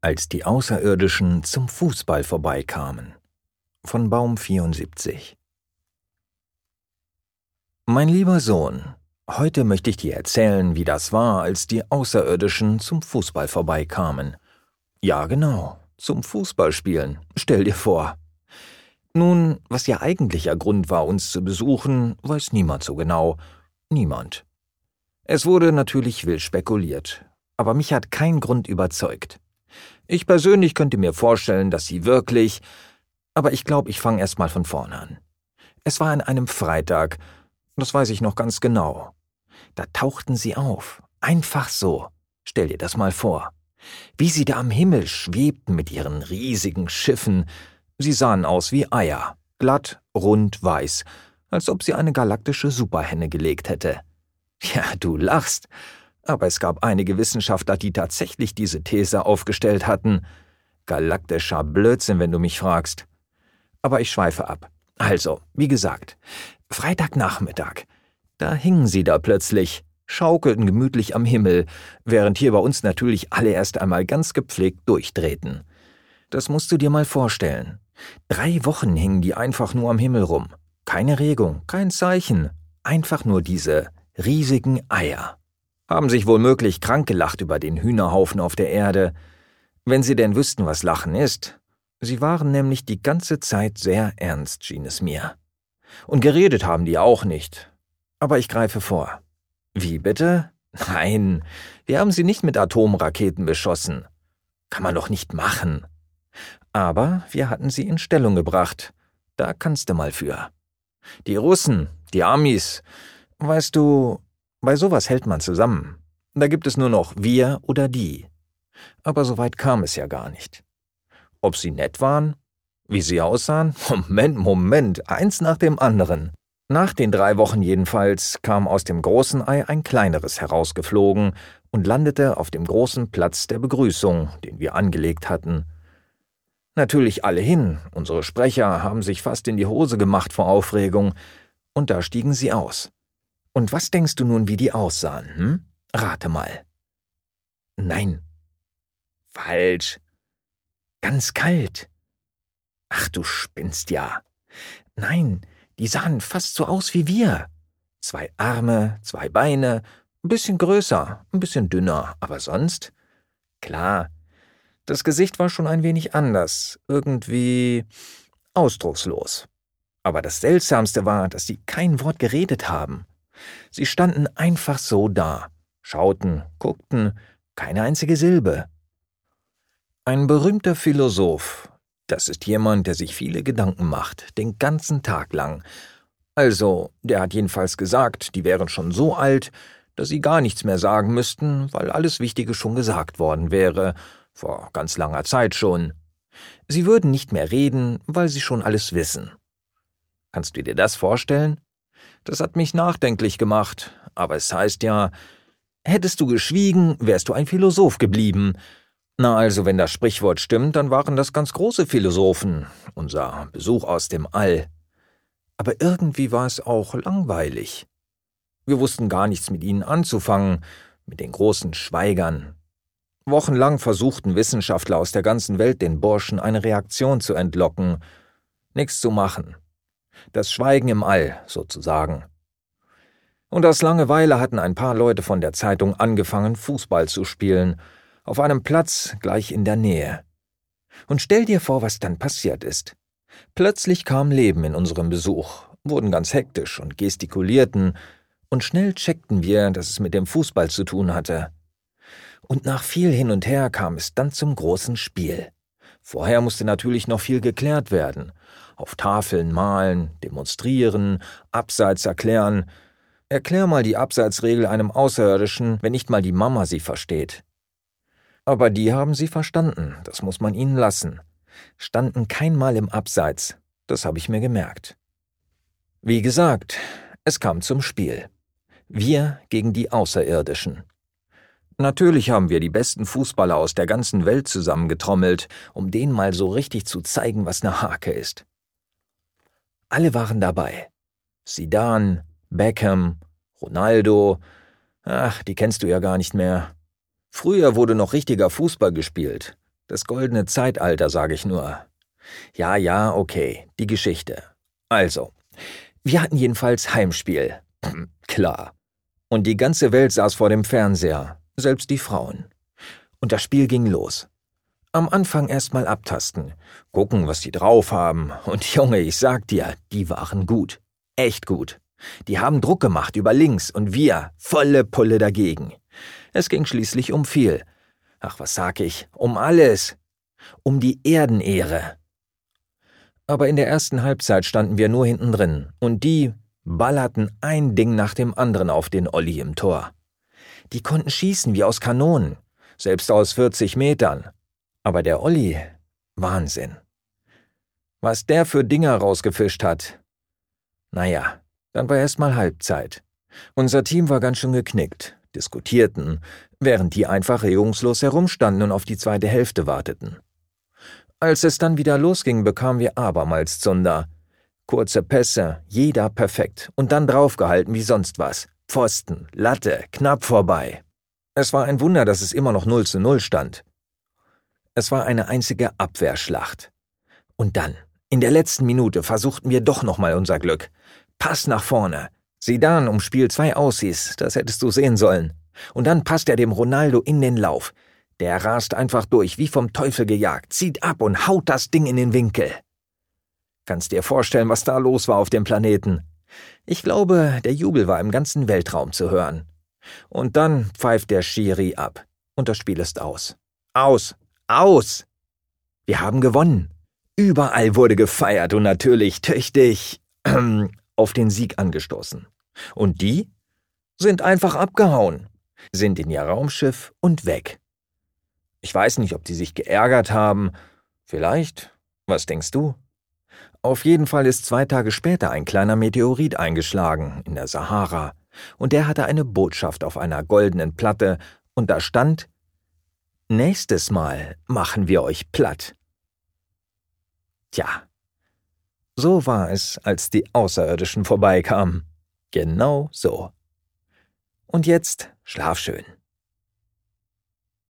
Als die Außerirdischen zum Fußball vorbeikamen. Von Baum 74. Mein lieber Sohn, heute möchte ich dir erzählen, wie das war, als die Außerirdischen zum Fußball vorbeikamen. Ja, genau, zum Fußballspielen, stell dir vor. Nun, was ihr eigentlicher Grund war, uns zu besuchen, weiß niemand so genau. Niemand. Es wurde natürlich wild spekuliert, aber mich hat kein Grund überzeugt. Ich persönlich könnte mir vorstellen, dass sie wirklich. Aber ich glaube, ich fange erst mal von vorne an. Es war an einem Freitag, das weiß ich noch ganz genau. Da tauchten sie auf, einfach so. Stell dir das mal vor. Wie sie da am Himmel schwebten mit ihren riesigen Schiffen. Sie sahen aus wie Eier, glatt, rund, weiß, als ob sie eine galaktische Superhenne gelegt hätte. Ja, du lachst, aber es gab einige Wissenschaftler, die tatsächlich diese These aufgestellt hatten. Galaktischer Blödsinn, wenn du mich fragst. Aber ich schweife ab. Also, wie gesagt, Freitagnachmittag. Da hingen sie da plötzlich, schaukelten gemütlich am Himmel, während hier bei uns natürlich alle erst einmal ganz gepflegt durchdrehten. Das musst du dir mal vorstellen. Drei Wochen hingen die einfach nur am Himmel rum. Keine Regung, kein Zeichen, einfach nur diese riesigen Eier haben sich wohl möglich krank gelacht über den Hühnerhaufen auf der Erde, wenn sie denn wüssten, was Lachen ist. Sie waren nämlich die ganze Zeit sehr ernst, schien es mir. Und geredet haben die auch nicht. Aber ich greife vor. Wie bitte? Nein, wir haben sie nicht mit Atomraketen beschossen. Kann man doch nicht machen. Aber wir hatten sie in Stellung gebracht. Da kannst du mal für. Die Russen, die Amis, weißt du, bei sowas hält man zusammen. Da gibt es nur noch wir oder die. Aber so weit kam es ja gar nicht. Ob sie nett waren? Wie sie aussahen? Moment, Moment, eins nach dem anderen. Nach den drei Wochen jedenfalls kam aus dem großen Ei ein kleineres herausgeflogen und landete auf dem großen Platz der Begrüßung, den wir angelegt hatten. Natürlich alle hin, unsere Sprecher haben sich fast in die Hose gemacht vor Aufregung, und da stiegen sie aus. Und was denkst du nun, wie die aussahen, hm? Rate mal. Nein. Falsch. Ganz kalt. Ach, du spinnst ja. Nein, die sahen fast so aus wie wir. Zwei Arme, zwei Beine, ein bisschen größer, ein bisschen dünner, aber sonst? Klar. Das Gesicht war schon ein wenig anders, irgendwie ausdruckslos. Aber das Seltsamste war, dass sie kein Wort geredet haben. Sie standen einfach so da, schauten, guckten, keine einzige Silbe. Ein berühmter Philosoph, das ist jemand, der sich viele Gedanken macht, den ganzen Tag lang. Also, der hat jedenfalls gesagt, die wären schon so alt, dass sie gar nichts mehr sagen müssten, weil alles Wichtige schon gesagt worden wäre, vor ganz langer Zeit schon. Sie würden nicht mehr reden, weil sie schon alles wissen. Kannst du dir das vorstellen? Das hat mich nachdenklich gemacht, aber es heißt ja, hättest du geschwiegen, wärst du ein Philosoph geblieben. Na also, wenn das Sprichwort stimmt, dann waren das ganz große Philosophen, unser Besuch aus dem All. Aber irgendwie war es auch langweilig. Wir wussten gar nichts mit ihnen anzufangen, mit den großen Schweigern. Wochenlang versuchten Wissenschaftler aus der ganzen Welt den Burschen eine Reaktion zu entlocken. Nichts zu machen. Das Schweigen im All, sozusagen. Und aus Langeweile hatten ein paar Leute von der Zeitung angefangen, Fußball zu spielen, auf einem Platz gleich in der Nähe. Und stell dir vor, was dann passiert ist. Plötzlich kam Leben in unserem Besuch, wurden ganz hektisch und gestikulierten, und schnell checkten wir, dass es mit dem Fußball zu tun hatte. Und nach viel hin und her kam es dann zum großen Spiel. Vorher musste natürlich noch viel geklärt werden, auf Tafeln malen, demonstrieren, Abseits erklären. Erklär mal die Abseitsregel einem Außerirdischen, wenn nicht mal die Mama sie versteht. Aber die haben sie verstanden, das muss man ihnen lassen. Standen kein Mal im Abseits, das habe ich mir gemerkt. Wie gesagt, es kam zum Spiel. Wir gegen die Außerirdischen. Natürlich haben wir die besten Fußballer aus der ganzen Welt zusammengetrommelt, um denen mal so richtig zu zeigen, was eine Hake ist. Alle waren dabei. Sidan, Beckham, Ronaldo. Ach, die kennst du ja gar nicht mehr. Früher wurde noch richtiger Fußball gespielt. Das goldene Zeitalter, sage ich nur. Ja, ja, okay, die Geschichte. Also, wir hatten jedenfalls Heimspiel. Klar. Und die ganze Welt saß vor dem Fernseher, selbst die Frauen. Und das Spiel ging los. Am Anfang erstmal abtasten, gucken, was die drauf haben. Und Junge, ich sag dir, die waren gut. Echt gut. Die haben Druck gemacht über links und wir volle Pulle dagegen. Es ging schließlich um viel. Ach, was sag ich? Um alles. Um die Erdenehre. Aber in der ersten Halbzeit standen wir nur hinten drin und die ballerten ein Ding nach dem anderen auf den Olli im Tor. Die konnten schießen wie aus Kanonen, selbst aus 40 Metern. Aber der Olli, Wahnsinn. Was der für Dinger rausgefischt hat. Naja, dann war erst mal Halbzeit. Unser Team war ganz schön geknickt, diskutierten, während die einfach regungslos herumstanden und auf die zweite Hälfte warteten. Als es dann wieder losging, bekamen wir abermals Zunder. Kurze Pässe, jeder perfekt und dann draufgehalten wie sonst was. Pfosten, Latte, knapp vorbei. Es war ein Wunder, dass es immer noch 0 zu 0 stand. Es war eine einzige Abwehrschlacht. Und dann, in der letzten Minute, versuchten wir doch nochmal unser Glück. Pass nach vorne. Sidan um Spiel 2 aushieß, das hättest du sehen sollen. Und dann passt er dem Ronaldo in den Lauf. Der rast einfach durch, wie vom Teufel gejagt, zieht ab und haut das Ding in den Winkel. Kannst dir vorstellen, was da los war auf dem Planeten. Ich glaube, der Jubel war im ganzen Weltraum zu hören. Und dann pfeift der Schiri ab. Und das Spiel ist aus. Aus! Aus! Wir haben gewonnen. Überall wurde gefeiert und natürlich tüchtig auf den Sieg angestoßen. Und die sind einfach abgehauen, sind in ihr Raumschiff und weg. Ich weiß nicht, ob die sich geärgert haben. Vielleicht. Was denkst du? Auf jeden Fall ist zwei Tage später ein kleiner Meteorit eingeschlagen in der Sahara, und der hatte eine Botschaft auf einer goldenen Platte, und da stand Nächstes Mal machen wir euch platt. Tja, so war es, als die Außerirdischen vorbeikamen. Genau so. Und jetzt schlaf schön.